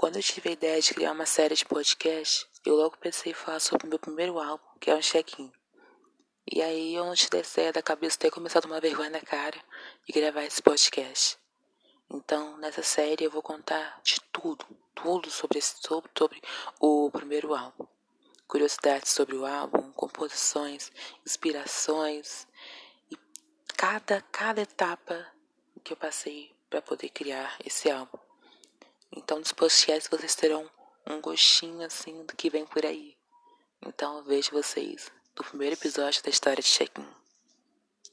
Quando eu tive a ideia de criar uma série de podcast, eu logo pensei em falar sobre o meu primeiro álbum, que é um check-in. E aí eu não te dei ideia da cabeça ter começado uma vergonha na cara e gravar esse podcast. Então, nessa série eu vou contar de tudo, tudo sobre, esse, sobre, sobre o primeiro álbum. Curiosidades sobre o álbum, composições, inspirações e cada, cada etapa que eu passei para poder criar esse álbum. Então, nos podcasts vocês terão um gostinho assim do que vem por aí. Então, eu vejo vocês no primeiro episódio da história de Check-in.